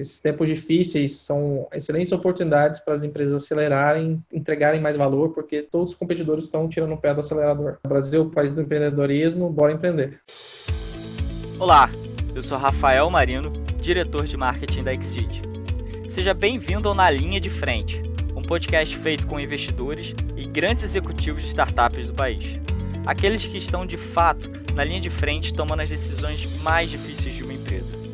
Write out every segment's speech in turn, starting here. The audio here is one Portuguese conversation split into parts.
esses tempos difíceis são excelentes oportunidades para as empresas acelerarem, entregarem mais valor, porque todos os competidores estão tirando o pé do acelerador. O Brasil, país do empreendedorismo, bora empreender. Olá, eu sou Rafael Marino, diretor de marketing da Exceed. Seja bem-vindo ao Na Linha de Frente, um podcast feito com investidores e grandes executivos de startups do país. Aqueles que estão de fato na linha de frente tomando as decisões mais difíceis de uma empresa.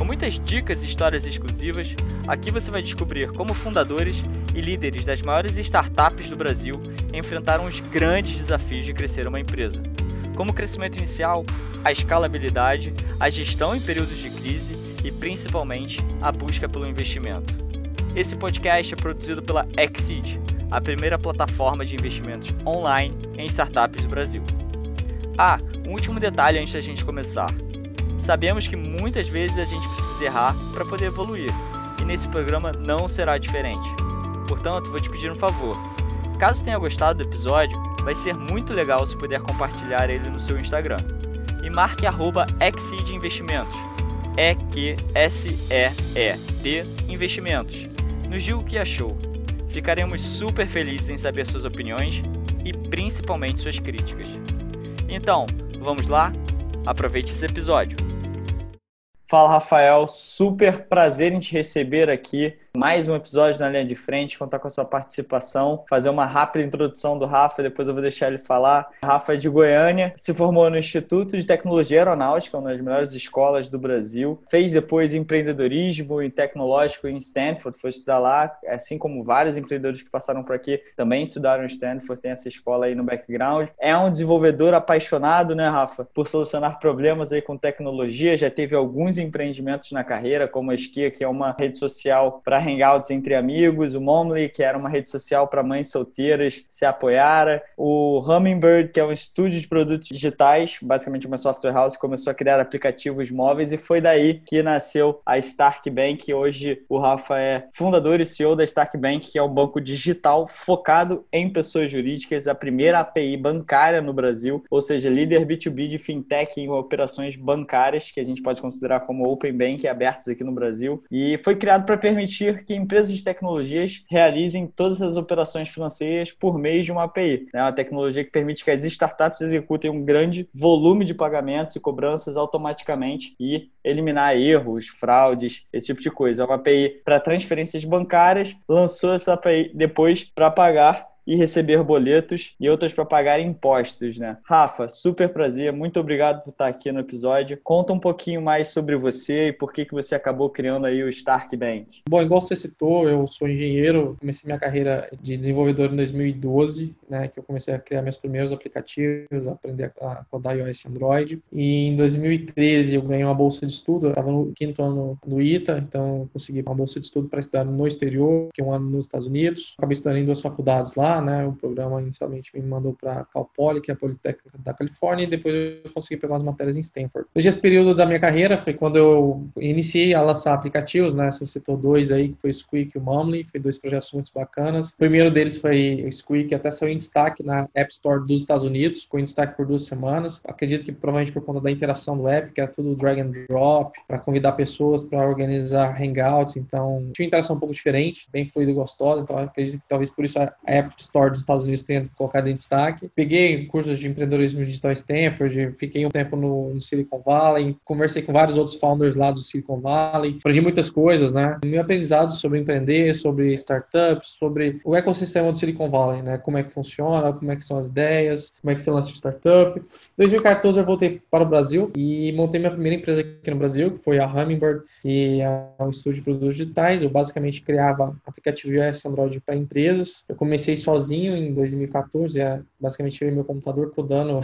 Com muitas dicas e histórias exclusivas, aqui você vai descobrir como fundadores e líderes das maiores startups do Brasil enfrentaram os grandes desafios de crescer uma empresa, como o crescimento inicial, a escalabilidade, a gestão em períodos de crise e principalmente a busca pelo investimento. Esse podcast é produzido pela Exceed, a primeira plataforma de investimentos online em startups do Brasil. Ah, um último detalhe antes da gente começar. Sabemos que muitas vezes a gente precisa errar para poder evoluir, e nesse programa não será diferente. Portanto, vou te pedir um favor. Caso tenha gostado do episódio, vai ser muito legal se puder compartilhar ele no seu Instagram. E marque arroba Investimentos. E-Q-S-E-E-D Investimentos. Nos diga o que achou. Ficaremos super felizes em saber suas opiniões e principalmente suas críticas. Então, vamos lá? Aproveite esse episódio. Fala, Rafael. Super prazer em te receber aqui mais um episódio na linha de frente, contar com a sua participação, fazer uma rápida introdução do Rafa, depois eu vou deixar ele falar. Rafa é de Goiânia, se formou no Instituto de Tecnologia Aeronáutica, uma das melhores escolas do Brasil, fez depois empreendedorismo e tecnológico em Stanford, foi estudar lá, assim como vários empreendedores que passaram por aqui também estudaram em Stanford, tem essa escola aí no background. É um desenvolvedor apaixonado, né, Rafa, por solucionar problemas aí com tecnologia, já teve alguns empreendimentos na carreira, como a Esquia, que é uma rede social para hangouts entre amigos, o Momly, que era uma rede social para mães solteiras se apoiara, o Hummingbird, que é um estúdio de produtos digitais, basicamente uma software house, começou a criar aplicativos móveis e foi daí que nasceu a Stark Bank. Hoje o Rafa é fundador e CEO da Stark Bank, que é um banco digital focado em pessoas jurídicas, a primeira API bancária no Brasil, ou seja, líder B2B de fintech em operações bancárias, que a gente pode considerar como Open Bank abertas aqui no Brasil, e foi criado para permitir permitir que empresas de tecnologias realizem todas as operações financeiras por meio de uma API. É uma tecnologia que permite que as startups executem um grande volume de pagamentos e cobranças automaticamente e eliminar erros, fraudes, esse tipo de coisa. É uma API para transferências bancárias, lançou essa API depois para pagar e receber boletos e outras para pagar impostos, né? Rafa, super prazer, muito obrigado por estar aqui no episódio. Conta um pouquinho mais sobre você e por que, que você acabou criando aí o Stark Bank. Bom, igual você citou, eu sou engenheiro, comecei minha carreira de desenvolvedor em 2012, né, que eu comecei a criar meus primeiros aplicativos, aprender a codar iOS e Android. E em 2013 eu ganhei uma bolsa de estudo, estava no quinto ano do ITA, então consegui uma bolsa de estudo para estudar no exterior, que é um ano nos Estados Unidos. Acabei estudando em duas faculdades lá, né? O programa inicialmente me mandou para Cal Poly, que é a Politécnica da Califórnia, e depois eu consegui pegar umas matérias em Stanford. Desde esse período da minha carreira foi quando eu iniciei a lançar aplicativos, né? Você citou dois aí, que foi o Squeak e o Mumly, foi dois projetos muito bacanas. O primeiro deles foi o Squeak, até saiu em destaque na App Store dos Estados Unidos, ficou em destaque por duas semanas. Acredito que provavelmente por conta da interação do app, que é tudo drag and drop, para convidar pessoas para organizar hangouts, então tinha uma interação um pouco diferente, bem fluida e gostosa, então acredito que talvez por isso a App Store dos Estados Unidos tenha colocado em destaque. Peguei cursos de empreendedorismo digital Stanford, fiquei um tempo no, no, Silicon Valley, conversei com vários outros founders lá do Silicon Valley, aprendi muitas coisas, né? Meu aprendizado sobre empreender, sobre startups, sobre o ecossistema do Silicon Valley, né? Como é que funciona, como é que são as ideias, como é que se lança startup. Em 2014 eu voltei para o Brasil e montei minha primeira empresa aqui no Brasil, que foi a Hummingbird, que é um estúdio de produtos digitais. Eu basicamente criava aplicativo iOS Android para empresas. Eu comecei sozinho em 2014, é, basicamente tive meu computador codando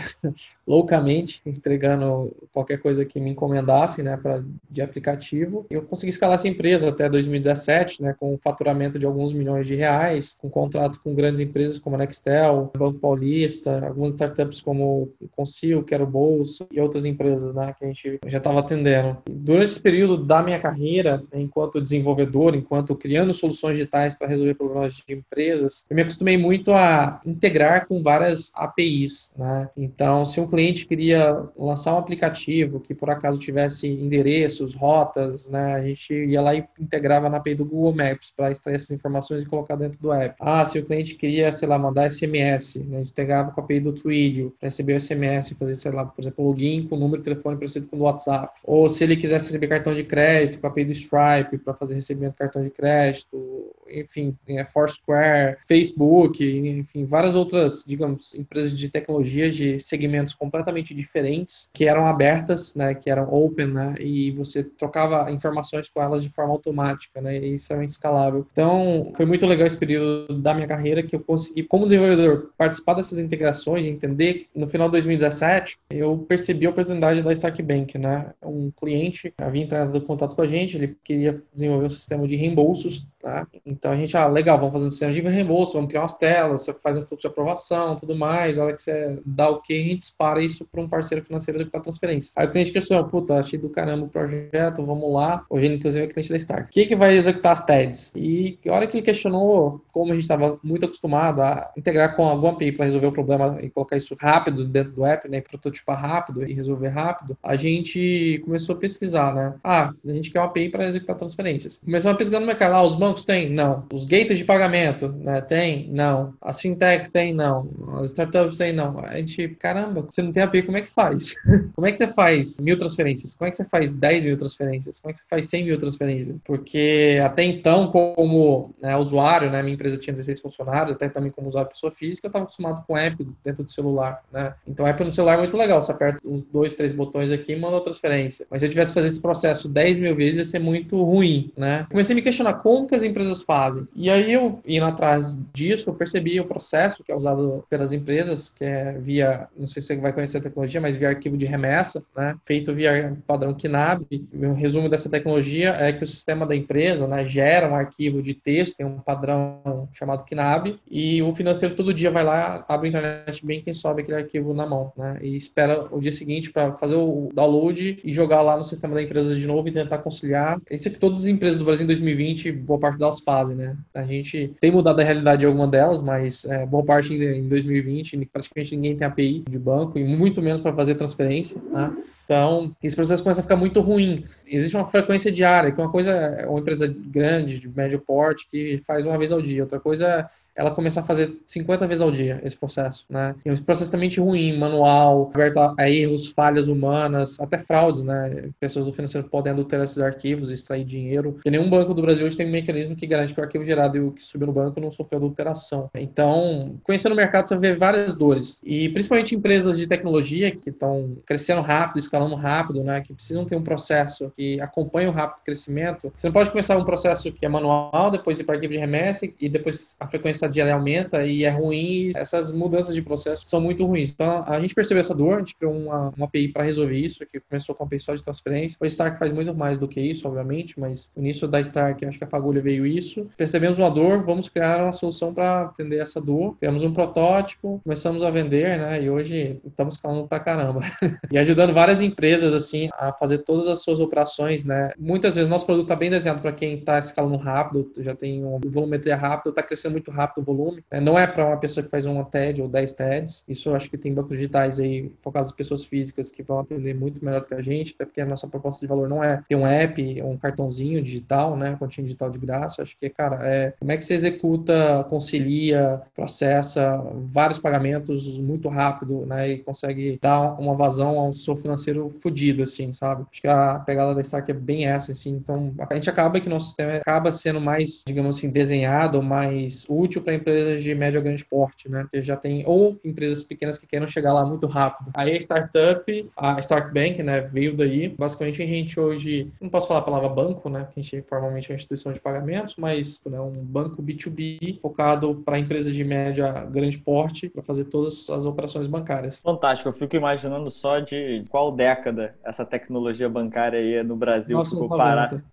loucamente, entregando qualquer coisa que me encomendasse, né, pra, de aplicativo. Eu consegui escalar essa empresa até 2017, né, com um faturamento de alguns milhões de reais, com contrato com grandes empresas como a Nextel, Banco Paulista, algumas startups como Consil, Quero Bolso e outras empresas, né, que a gente já estava atendendo. Durante esse período da minha carreira, enquanto desenvolvedor, enquanto criando soluções digitais para resolver problemas de empresas, eu me acostumei muito a integrar com várias APIs, né? Então, se um cliente queria lançar um aplicativo que por acaso tivesse endereços, rotas, né? A gente ia lá e integrava na API do Google Maps para extrair essas informações e colocar dentro do app. Ah, se o cliente queria, sei lá, mandar SMS, né? a gente integrava com a API do Twilio para receber o SMS, fazer, sei lá, por exemplo, login com o número de telefone parecido com o WhatsApp. Ou se ele quisesse receber cartão de crédito, com a API do Stripe para fazer recebimento de cartão de crédito, enfim, é, Foursquare, Facebook, enfim, várias outras, digamos, empresas de tecnologia de segmentos completamente diferentes que eram abertas, né, que eram open, né, e você trocava informações com elas de forma automática, né, e isso é escalável. Então, foi muito legal esse período da minha carreira que eu consegui, como desenvolvedor, participar dessas integrações, entender. No final de 2017, eu percebi a oportunidade da Stark Bank, né, um cliente havia entrado em contato com a gente, ele queria desenvolver um sistema de reembolsos Tá? Então a gente, ah, legal, vamos fazer sistema de reembolso, vamos criar umas telas, você faz um fluxo de aprovação, tudo mais, a hora que você dá o que, a gente dispara isso para um parceiro financeiro executar transferência. Aí o cliente questionou, puta, achei do caramba o projeto, vamos lá. Hoje, inclusive, é cliente da Stark. Quem que vai executar as TEDs? E a hora que ele questionou, como a gente estava muito acostumado a integrar com alguma API para resolver o problema e colocar isso rápido dentro do app, né, prototipar rápido e resolver rápido, a gente começou a pesquisar, né? Ah, a gente quer uma API para executar transferências. Começou a pesquisar no mercado, ah, os bancos bancos têm? Não. Os gateways de pagamento, né? Tem? Não. As fintechs têm? Não. As startups têm? Não. A gente, caramba, você não tem API, como é que faz? como é que você faz mil transferências? Como é que você faz 10 mil transferências? Como é que você faz 100 mil transferências? Porque até então, como né, usuário, né, minha empresa tinha 16 funcionários, até também como usuário pessoa física, eu estava acostumado com app dentro do celular, né? Então, app no celular é muito legal. Você aperta uns dois, três botões aqui e manda a transferência. Mas se eu tivesse que fazer esse processo 10 mil vezes, ia ser muito ruim, né? Comecei a me questionar como que as empresas fazem. E aí eu, indo atrás disso, eu percebi o processo que é usado pelas empresas, que é via, não sei se você vai conhecer a tecnologia, mas via arquivo de remessa, né, feito via padrão KNAB. O resumo dessa tecnologia é que o sistema da empresa né, gera um arquivo de texto, tem um padrão chamado KNAB, e o financeiro todo dia vai lá, abre o internet bem quem sobe aquele arquivo na mão, né, e espera o dia seguinte para fazer o download e jogar lá no sistema da empresa de novo e tentar conciliar. Isso é que todas as empresas do Brasil em 2020, boa parte delas fazem né? A gente tem mudado a realidade de alguma delas, mas é, boa parte em 2020 praticamente ninguém tem API de banco e muito menos para fazer transferência, né? Então, esse processo começa a ficar muito ruim. Existe uma frequência diária, que uma coisa é uma empresa grande, de médio porte, que faz uma vez ao dia. Outra coisa ela começar a fazer 50 vezes ao dia esse processo, né? É um processo extremamente ruim, manual, aberto a erros, falhas humanas, até fraudes, né? Pessoas do financeiro podem adulterar esses arquivos, extrair dinheiro. Porque nenhum banco do Brasil hoje tem um mecanismo que garante que o arquivo gerado e o que subiu no banco não sofreu adulteração. Então, conhecendo o mercado, você vê várias dores. E principalmente empresas de tecnologia que estão crescendo rápido, escalando rápido, né? Que precisam ter um processo que acompanhe o rápido crescimento. Você não pode começar um processo que é manual, depois ir para arquivo de remessa e depois a frequência diária aumenta e é ruim, essas mudanças de processo são muito ruins. Então, a gente percebeu essa dor, a gente criou uma, uma API para resolver isso, que começou com API só de transferência. O Stark faz muito mais do que isso, obviamente, mas no início da Stark, acho que a Fagulha veio isso. Percebemos uma dor, vamos criar uma solução para atender essa dor. Criamos um protótipo, começamos a vender, né? E hoje estamos falando pra caramba. e ajudando várias empresas, assim, a fazer todas as suas operações, né? Muitas vezes nosso produto está bem desenhado para quem está escalando rápido, já tem um volumetria rápido, está crescendo muito rápido volume. Né? Não é para uma pessoa que faz uma TED ou 10 TEDs. Isso eu acho que tem bancos digitais aí focados em pessoas físicas que vão atender muito melhor do que a gente, até porque a nossa proposta de valor não é ter um app, um cartãozinho digital, né? Continho digital de graça. Acho que, cara, é como é que você executa, concilia, processa vários pagamentos muito rápido, né? E consegue dar uma vazão ao seu financeiro fodido, assim, sabe? Acho que a pegada da Stack é bem essa, assim. Então, a gente acaba que nosso sistema acaba sendo mais, digamos assim, desenhado, mais útil para empresas de médio a grande porte, né? Porque já tem ou empresas pequenas que queiram chegar lá muito rápido. Aí a startup, a Stark Bank, né, veio daí. Basicamente a gente hoje, não posso falar a palavra banco, né? Porque a gente formalmente é uma instituição de pagamentos, mas é né, um banco B2B focado para empresas de médio a grande porte para fazer todas as operações bancárias. Fantástico. Eu fico imaginando só de qual década essa tecnologia bancária aí no Brasil ficou parada?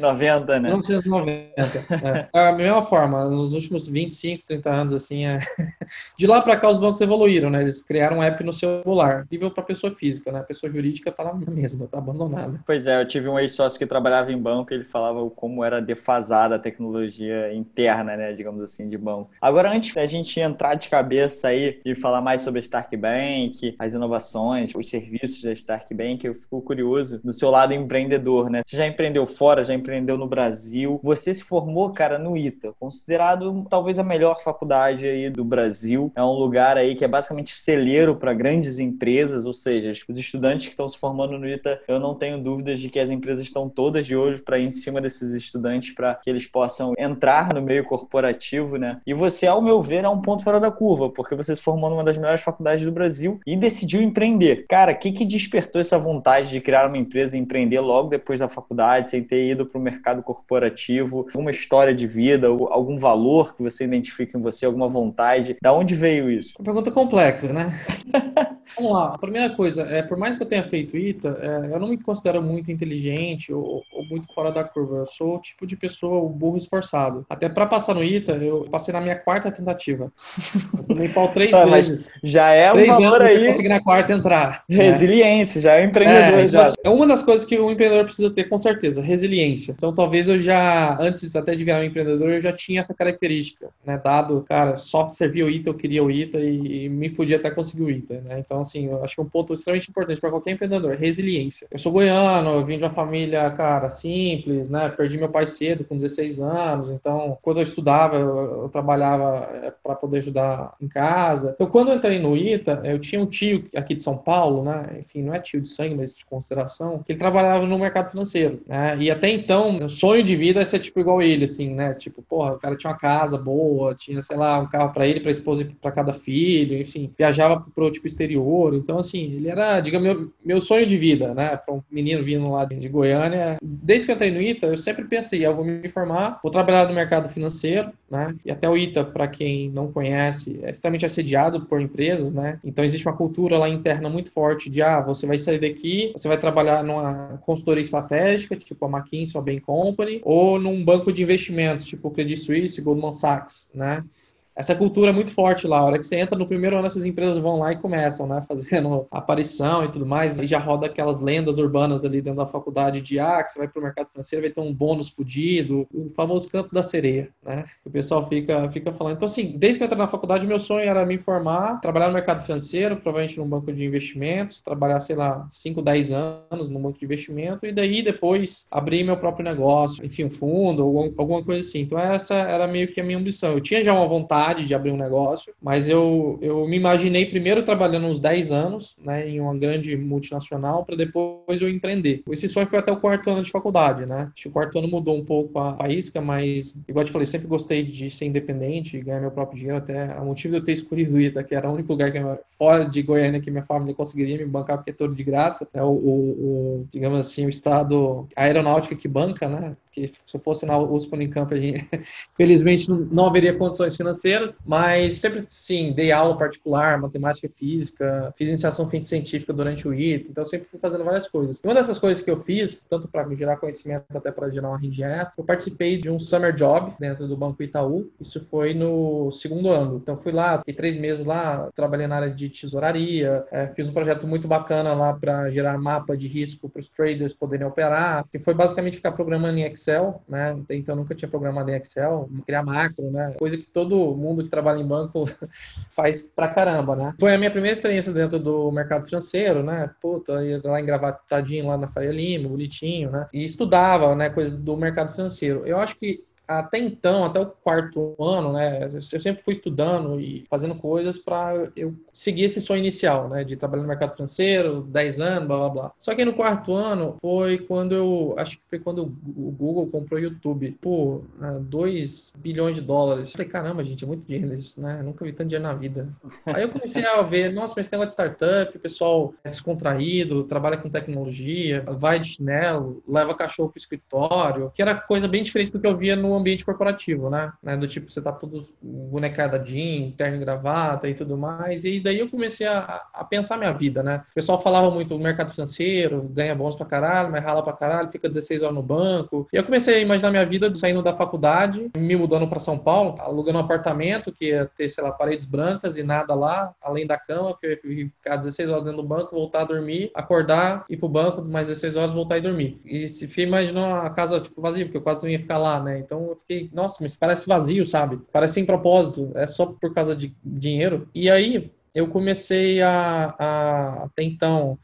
90, né? 1990. é. A mesma forma, nos últimos 25, 30 anos, assim, é... de lá para cá os bancos evoluíram, né? Eles criaram um app no celular, nível para pessoa física, né? A pessoa jurídica tá lá mesma, tá abandonada. Pois é, eu tive um ex-sócio que trabalhava em banco, ele falava como era defasada a tecnologia interna, né, digamos assim, de banco. Agora, antes da gente entrar de cabeça aí e falar mais sobre a Stark Bank, as inovações, os serviços da Stark Bank, eu fico curioso do seu lado empreendedor, né? Você já empreendeu fora, já empreendeu no Brasil. Você se formou, cara, no ITA, considerado talvez a melhor faculdade aí do Brasil. É um lugar aí que é basicamente celeiro para grandes empresas, ou seja, os estudantes que estão se formando no ITA, eu não tenho dúvidas de que as empresas estão todas de olho para ir em cima desses estudantes para que eles possam entrar no meio corporativo, né? E você, ao meu ver, é um ponto fora da curva, porque você se formou numa das melhores faculdades do Brasil e decidiu empreender. Cara, o que, que despertou essa vontade de criar uma empresa e empreender logo depois da faculdade, sem ter ido para o mercado corporativo? Alguma história de vida, algum valor que você identifica em você, alguma vontade? Da onde veio isso? Uma pergunta complexa, né? Vamos lá. A primeira coisa, é, por mais que eu tenha feito ITA, é, eu não me considero muito inteligente ou, ou, muito fora da curva. Eu sou o tipo de pessoa, o burro esforçado. Até para passar no ITA, eu passei na minha quarta tentativa. Eu tomei pau três tá, vezes. Já é um valor aí. consegui na quarta entrar. Né? Resiliência, né? já é um empreendedor. É, já. é uma das coisas que o empreendedor precisa ter, com certeza, resiliência. Então, talvez eu já, antes até de virar um empreendedor, eu já tinha essa característica, né? Dado, cara, só servia o ITA, eu queria o ITA e, e me fudia até conseguir o ITA, né? Então, assim, eu acho que é um ponto extremamente importante para qualquer empreendedor, resiliência. Eu sou goiano, eu vim de uma família, cara, simples, né? Perdi meu pai cedo, com 16 anos, então, quando eu estudava, eu, eu trabalhava é, para poder ajudar em casa. Então, quando eu entrei no ITA, eu tinha um tio aqui de São Paulo, né? Enfim, não é tio de sangue, mas de consideração, que ele trabalhava no mercado financeiro, né? E até então, o sonho de vida é ser tipo igual ele, assim, né? Tipo, porra, o cara tinha uma casa boa, tinha, sei lá, um carro para ele, para esposa e para cada filho, enfim, viajava pro tipo exterior, então, assim, ele era, digamos, meu, meu sonho de vida, né? Para um menino vindo lá de Goiânia. Desde que eu entrei no ITA, eu sempre pensei, eu vou me formar, vou trabalhar no mercado financeiro, né? E até o ITA, para quem não conhece, é extremamente assediado por empresas, né? Então, existe uma cultura lá interna muito forte de, ah, você vai sair daqui, você vai trabalhar numa consultoria estratégica, tipo a McKinsey ou a Bain Company, ou num banco de investimentos, tipo o Credit Suisse, Goldman Sachs, né? Essa cultura é muito forte lá. A hora que você entra no primeiro ano, essas empresas vão lá e começam, né? Fazendo aparição e tudo mais. E já roda aquelas lendas urbanas ali dentro da faculdade de ah, que você vai para o mercado financeiro, vai ter um bônus fudido. O famoso campo da sereia, né? O pessoal fica, fica falando. Então, assim, desde que eu entrei na faculdade, meu sonho era me formar, trabalhar no mercado financeiro, provavelmente num banco de investimentos, trabalhar, sei lá, 5, 10 anos num banco de investimento e daí depois abrir meu próprio negócio, enfim, um fundo alguma coisa assim. Então, essa era meio que a minha ambição. Eu tinha já uma vontade vontade de abrir um negócio, mas eu, eu me imaginei primeiro trabalhando uns 10 anos, né, em uma grande multinacional, para depois eu empreender. Esse sonho foi até o quarto ano de faculdade, né? Acho que o quarto ano mudou um pouco a faísca, mas, igual eu te falei, sempre gostei de ser independente, ganhar meu próprio dinheiro, até o motivo de eu ter escolhido Ita, que era o único lugar que fora de Goiânia que minha família conseguiria me bancar, porque é todo de graça, é o, o, o digamos assim, o estado aeronáutica que banca, né? que se eu fosse na USP Unicamp, a gente, felizmente não haveria condições financeiras, mas sempre, sim, dei aula particular, matemática física, fiz iniciação científica durante o ITA, então sempre fui fazendo várias coisas. E uma dessas coisas que eu fiz, tanto para gerar conhecimento até para gerar uma rede extra, eu participei de um summer job dentro do Banco Itaú, isso foi no segundo ano. Então fui lá, fiquei três meses lá, trabalhei na área de tesouraria, é, fiz um projeto muito bacana lá para gerar mapa de risco para os traders poderem operar, que foi basicamente ficar programando em Excel Excel, né? Então nunca tinha programado em Excel, criar macro, né? Coisa que todo mundo que trabalha em banco faz pra caramba, né? Foi a minha primeira experiência dentro do mercado financeiro, né? Puta, ia lá engravatadinho lá na Faria Lima, bonitinho, né? E estudava, né, coisa do mercado financeiro. Eu acho que até então, até o quarto ano, né, eu sempre fui estudando e fazendo coisas para eu seguir esse sonho inicial, né, de trabalhar no mercado financeiro, 10 anos, blá blá blá. Só que no quarto ano foi quando eu, acho que foi quando o Google comprou o YouTube, por 2 bilhões de dólares. Falei, caramba, gente, é muito dinheiro isso, né, nunca vi tanto dinheiro na vida. Aí eu comecei a ver, nossa, mas esse negócio de startup, o pessoal é descontraído, trabalha com tecnologia, vai de chinelo, leva cachorro pro escritório, que era coisa bem diferente do que eu via no ambiente corporativo, né? né? Do tipo, você tá tudo bonecada jean, terno e gravata e tudo mais. E daí eu comecei a, a pensar minha vida, né? O pessoal falava muito do mercado financeiro, ganha bons pra caralho, mas rala pra caralho, fica 16 horas no banco. E eu comecei a imaginar minha vida saindo da faculdade, me mudando para São Paulo, alugando um apartamento que ia ter, sei lá, paredes brancas e nada lá, além da cama, que eu ia ficar 16 horas dentro do banco, voltar a dormir, acordar, ir pro banco, mais 16 horas, voltar e dormir. E se imaginou a casa, tipo, vazia, porque eu quase não ia ficar lá, né? Então eu fiquei, nossa, mas parece vazio, sabe? Parece sem propósito, é só por causa de dinheiro. E aí eu comecei a, a até então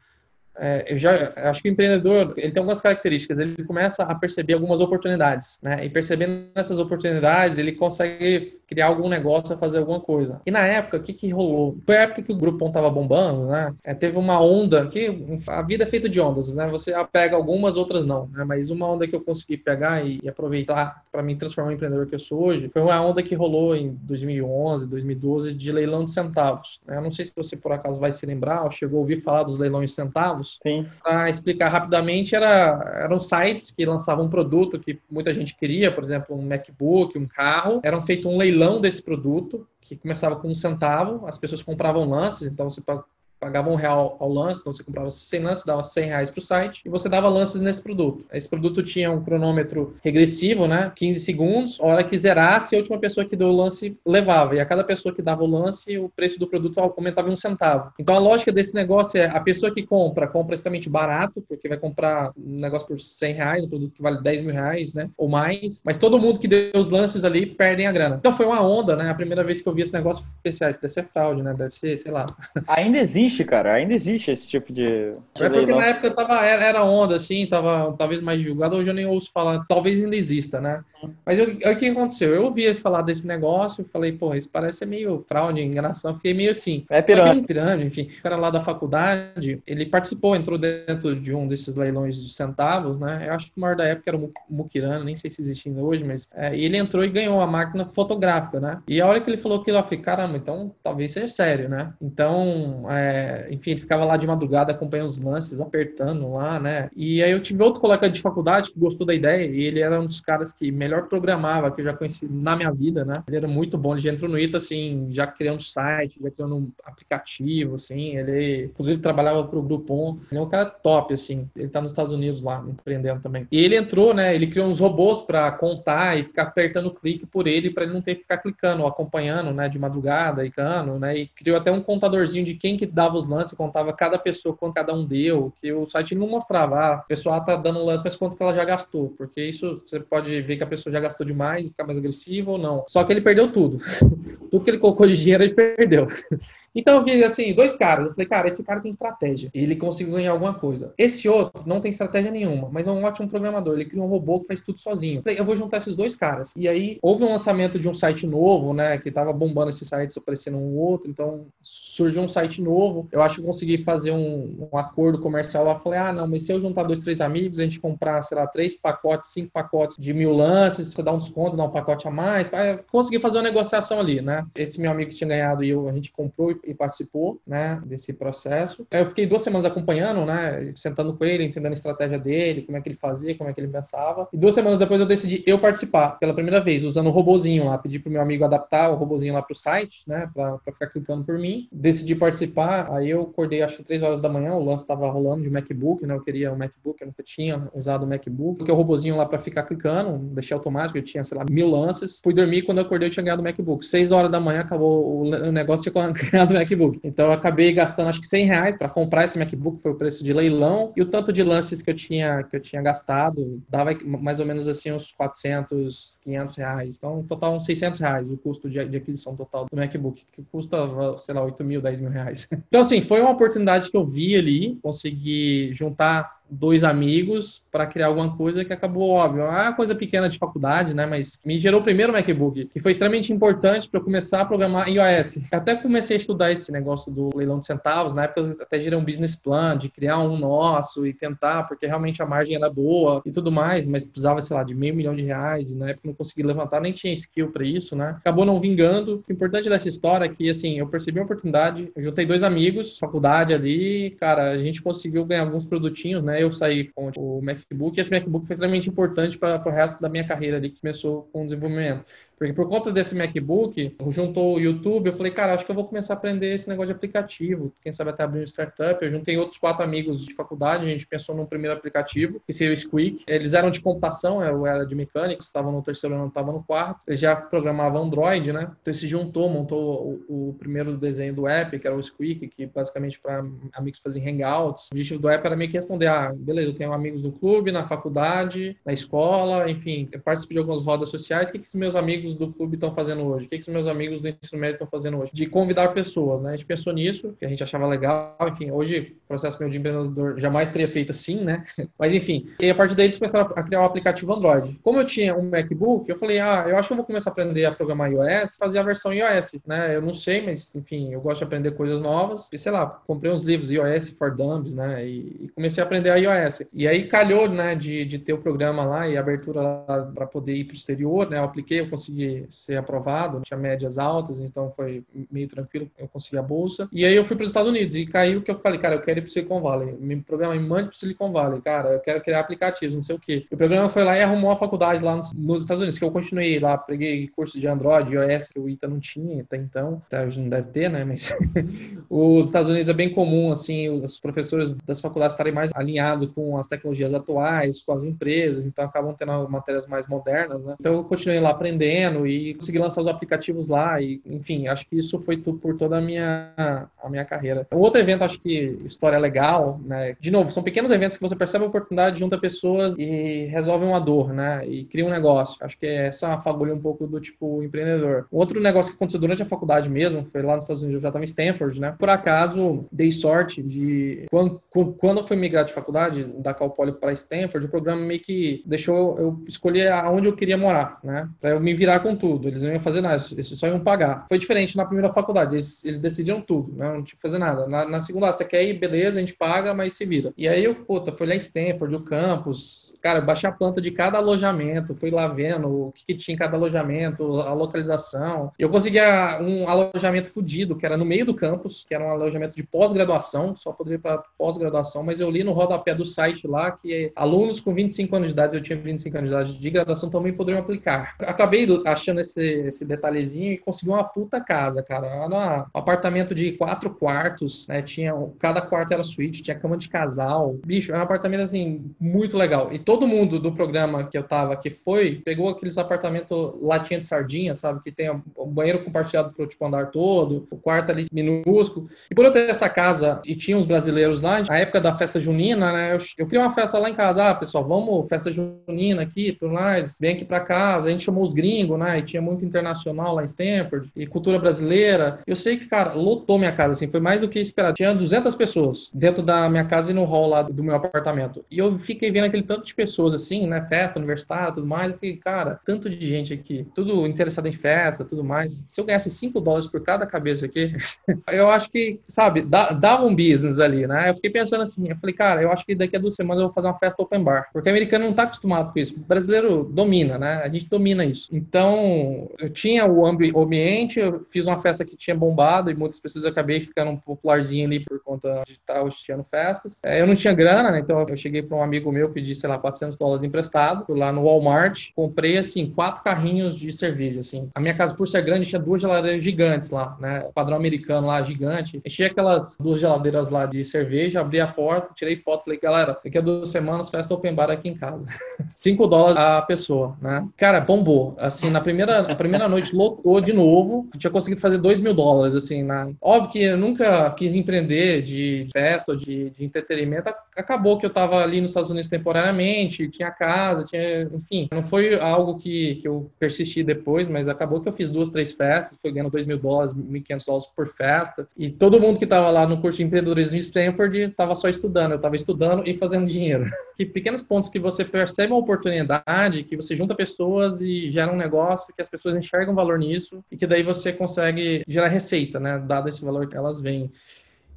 é, eu já acho que o empreendedor ele tem algumas características. Ele começa a perceber algumas oportunidades, né? E percebendo essas oportunidades, ele consegue criar algum negócio, fazer alguma coisa. E na época, o que, que rolou? Foi a época que o Groupon tava bombando, né? É, teve uma onda, que a vida é feita de ondas, né? Você pega algumas, outras não, né? Mas uma onda que eu consegui pegar e, e aproveitar para me transformar no empreendedor que eu sou hoje, foi uma onda que rolou em 2011, 2012, de leilão de centavos. Né? Eu não sei se você, por acaso, vai se lembrar ou chegou a ouvir falar dos leilões de centavos. Sim. Para explicar rapidamente, era, eram sites que lançavam um produto que muita gente queria, por exemplo, um MacBook, um carro. Eram feito um leilão leilão desse produto, que começava com um centavo, as pessoas compravam lances, então você pagava um real ao lance, então você comprava 100 lances, dava 100 reais para o site e você dava lances nesse produto. Esse produto tinha um cronômetro regressivo, né? 15 segundos, a hora que zerasse, a última pessoa que deu o lance levava. E a cada pessoa que dava o lance, o preço do produto aumentava um centavo. Então a lógica desse negócio é a pessoa que compra, compra extremamente barato, porque vai comprar um negócio por 100 reais, um produto que vale 10 mil reais, né? Ou mais. Mas todo mundo que deu os lances ali perdem a grana. Então foi uma onda, né? A primeira vez que eu vi esse negócio, pensei, ah, isso deve ser fraude, né? Deve ser, sei lá. Ainda existe existe, cara. Ainda existe esse tipo de. é porque na época tava, era, onda, assim, tava talvez mais divulgado. Hoje eu nem ouço falar. Talvez ainda exista, né? Mas o que aconteceu? Eu ouvi falar desse negócio, falei, pô, isso parece ser meio fraude, enganação. Fiquei meio assim. É pirâmide. pirâmide, enfim. O cara lá da faculdade, ele participou, entrou dentro de um desses leilões de centavos, né? Eu acho que o maior da época era o Mukirana, nem sei se existe ainda hoje, mas é, ele entrou e ganhou a máquina fotográfica, né? E a hora que ele falou aquilo, eu falei, caramba, então talvez seja sério, né? Então, é, enfim, ele ficava lá de madrugada acompanhando os lances, apertando lá, né? E aí eu tive outro colega de faculdade que gostou da ideia e ele era um dos caras que melhor programava que eu já conheci na minha vida, né? Ele era muito bom, ele já entrou no ITA, assim, já criando site, já criando um aplicativo, assim, ele, inclusive, trabalhava pro Groupon, ele é um cara top, assim, ele tá nos Estados Unidos lá, empreendendo também. E ele entrou, né, ele criou uns robôs para contar e ficar apertando clique por ele, para ele não ter que ficar clicando, acompanhando, né, de madrugada e cano, né, e criou até um contadorzinho de quem que dava os lances, contava cada pessoa quanto cada um deu, que o site não mostrava, ah, a pessoa tá dando lance, mas quanto que ela já gastou, porque isso você pode ver que a pessoa já gastou demais ficar mais agressivo ou não. Só que ele perdeu tudo. tudo que ele colocou de dinheiro, ele perdeu. Então eu vi assim, dois caras. Eu falei, cara, esse cara tem estratégia. Ele conseguiu ganhar alguma coisa. Esse outro não tem estratégia nenhuma, mas é um ótimo programador. Ele criou um robô que faz tudo sozinho. Eu falei, eu vou juntar esses dois caras. E aí houve um lançamento de um site novo, né? Que tava bombando esses sites aparecendo um outro. Então surgiu um site novo. Eu acho que consegui fazer um, um acordo comercial lá. Falei, ah, não, mas se eu juntar dois, três amigos, a gente comprar, sei lá, três pacotes, cinco pacotes de mil lances, você dá um desconto, dá um pacote a mais. Consegui fazer uma negociação ali, né? Esse meu amigo que tinha ganhado e eu, a gente comprou e participou, né, desse processo. Eu fiquei duas semanas acompanhando, né, sentando com ele, entendendo a estratégia dele, como é que ele fazia, como é que ele pensava. E duas semanas depois eu decidi eu participar pela primeira vez, usando o robozinho lá, pedi pro meu amigo adaptar o robozinho lá pro site, né, para ficar clicando por mim. Decidi participar, aí eu acordei acho que três horas da manhã, o lance estava rolando de MacBook, né, eu queria um MacBook, eu nunca tinha usado o MacBook, porque o robozinho lá para ficar clicando, deixei automático, eu tinha, sei lá, mil lances. Fui dormir, quando eu acordei eu tinha ganhado o MacBook. Seis horas da manhã acabou o negócio, tinha ganhado o MacBook. Então eu acabei gastando acho que 100 reais para comprar esse MacBook, foi o preço de leilão, e o tanto de lances que eu tinha, que eu tinha gastado dava mais ou menos assim uns 400, 500 reais. Então, total uns 600 reais o custo de, de aquisição total do MacBook, que custa, sei lá, 8 mil, 10 mil reais. Então, assim, foi uma oportunidade que eu vi ali, consegui juntar dois amigos para criar alguma coisa que acabou óbvio. É uma coisa pequena de faculdade, né? Mas me gerou o primeiro MacBook, que foi extremamente importante para eu começar a programar iOS. Até comecei a estudar esse negócio do leilão de centavos. Na época eu até gerei um business plan de criar um nosso e tentar, porque realmente a margem era boa e tudo mais, mas precisava, sei lá, de meio milhão de reais. E na época não consegui levantar, nem tinha skill para isso, né? Acabou não vingando. O importante dessa história é que, assim, eu percebi uma oportunidade, eu juntei dois amigos, faculdade ali, cara, a gente conseguiu ganhar alguns produtinhos, né? Né, eu saí com o MacBook, e esse MacBook foi extremamente importante para o resto da minha carreira ali, que começou com o desenvolvimento. Porque por conta desse MacBook, juntou o YouTube, eu falei, cara, acho que eu vou começar a aprender esse negócio de aplicativo. Quem sabe até abrir um startup. Eu juntei outros quatro amigos de faculdade, a gente pensou num primeiro aplicativo, que seria o Squeak. Eles eram de computação, eu era de mecânica, estavam no terceiro ano, estavam no quarto. Eles já programavam Android, né? Então se juntou, montou o, o primeiro desenho do app, que era o Squeak, que basicamente para amigos fazerem hangouts. O objetivo do app era meio que responder, ah, beleza, eu tenho amigos no clube, na faculdade, na escola, enfim, eu participo de algumas rodas sociais, o que, que meus amigos amigos do clube estão fazendo hoje? O que, que os meus amigos do ensino médio estão fazendo hoje? De convidar pessoas, né? A gente pensou nisso, que a gente achava legal. Enfim, hoje, o processo meu de empreendedor jamais teria feito assim, né? Mas enfim, e a partir daí eles começaram a criar um aplicativo Android. Como eu tinha um MacBook, eu falei, ah, eu acho que eu vou começar a aprender a programar iOS, fazer a versão iOS, né? Eu não sei, mas enfim, eu gosto de aprender coisas novas. E sei lá, comprei uns livros iOS for Dummies, né? E comecei a aprender a iOS. E aí calhou, né, de, de ter o programa lá e a abertura para poder ir para o exterior, né? Eu apliquei, eu consegui consegui ser aprovado, tinha médias altas, então foi meio tranquilo, eu consegui a bolsa. E aí eu fui para os Estados Unidos e caiu que eu falei, cara, eu quero ir para Silicon Valley. Me programa, me mande para Silicon Valley, cara, eu quero criar aplicativos, não sei o quê. O programa foi lá e arrumou a faculdade lá nos, nos Estados Unidos, que eu continuei lá, peguei curso de Android, iOS, que o ITA não tinha até então, até hoje não deve ter, né, mas os Estados Unidos é bem comum, assim, os professores das faculdades estarem mais alinhados com as tecnologias atuais, com as empresas, então acabam tendo matérias mais modernas, né. Então eu continuei lá aprendendo, e consegui lançar os aplicativos lá e enfim acho que isso foi por toda a minha a minha carreira. Um outro evento acho que história legal né? De novo são pequenos eventos que você percebe a oportunidade junta pessoas e resolve uma dor né? E cria um negócio. Acho que essa é uma fagulha um pouco do tipo empreendedor. Outro negócio que aconteceu durante a faculdade mesmo foi lá nos Estados Unidos eu já estava em Stanford né? Por acaso dei sorte de quando, quando eu fui migrar de faculdade da Cal Poly para Stanford o programa meio que deixou eu escolher aonde eu queria morar né? Para eu me virar com tudo. Eles não iam fazer nada, eles só iam pagar. Foi diferente na primeira faculdade, eles, eles decidiam tudo, né? não tinha que fazer nada. Na, na segunda, ah, você quer ir, beleza, a gente paga, mas se vira. E aí eu, puta, fui lá em Stanford, o campus, cara, baixei a planta de cada alojamento, fui lá vendo o que, que tinha em cada alojamento, a localização. Eu conseguia um alojamento fudido, que era no meio do campus, que era um alojamento de pós-graduação, só poderia para pós-graduação, mas eu li no rodapé do site lá que alunos com 25 anos de idade, eu tinha 25 anos de idade de graduação, também poderiam aplicar. Acabei achando esse, esse detalhezinho e consegui uma puta casa, cara. Era um apartamento de quatro quartos, né? Tinha, cada quarto era suíte, tinha cama de casal. Bicho, era um apartamento, assim, muito legal. E todo mundo do programa que eu tava, que foi, pegou aqueles apartamentos latinha de sardinha, sabe? Que tem o banheiro compartilhado pro, tipo, andar todo, o quarto ali minúsculo. E por eu ter essa casa e tinha uns brasileiros lá, na época da festa junina, né? Eu, eu criei uma festa lá em casa. Ah, pessoal, vamos, festa junina aqui, por mais, vem aqui pra casa. A gente chamou os gringos, né? E tinha muito internacional lá em Stanford, e cultura brasileira. Eu sei que, cara, lotou minha casa, assim, foi mais do que esperado. Tinha 200 pessoas dentro da minha casa e no hall lá do meu apartamento. E eu fiquei vendo aquele tanto de pessoas, assim, né? Festa, universitária, tudo mais. Eu fiquei, cara, tanto de gente aqui, tudo interessado em festa, tudo mais. Se eu ganhasse 5 dólares por cada cabeça aqui, eu acho que, sabe, dava um business ali, né? Eu fiquei pensando assim, eu falei, cara, eu acho que daqui a duas semanas eu vou fazer uma festa open bar. Porque o americano não tá acostumado com isso. O brasileiro domina, né? A gente domina isso. Então, eu tinha o ambiente, eu fiz uma festa que tinha bombado e muitas pessoas eu acabei ficando popularzinho ali por conta de estar hosteando festas. É, eu não tinha grana, né? Então eu cheguei para um amigo meu, pedi, sei lá, 400 dólares emprestado, fui lá no Walmart, comprei, assim, quatro carrinhos de cerveja, assim. A minha casa, por ser grande, tinha duas geladeiras gigantes lá, né? Padrão americano lá, gigante. Enchi aquelas duas geladeiras lá de cerveja, abri a porta, tirei foto, falei, galera, daqui a duas semanas, festa open bar aqui em casa. Cinco dólares a pessoa, né? Cara, bombou. Assim, na primeira a primeira noite lotou de novo. Tinha conseguido fazer 2 mil dólares, assim, na... Óbvio que eu nunca quis empreender de festa ou de, de entretenimento. Acabou que eu estava ali nos Estados Unidos temporariamente, tinha casa, tinha... Enfim, não foi algo que, que eu persisti depois, mas acabou que eu fiz duas, três festas, foi ganhando 2 mil dólares, 1.500 dólares por festa. E todo mundo que estava lá no curso de empreendedorismo em Stanford estava só estudando. Eu estava estudando e fazendo dinheiro. Que pequenos pontos que você percebe uma oportunidade, que você junta pessoas e gera um negócio que as pessoas enxergam valor nisso e que daí você consegue gerar receita, né? Dado esse valor que elas veem.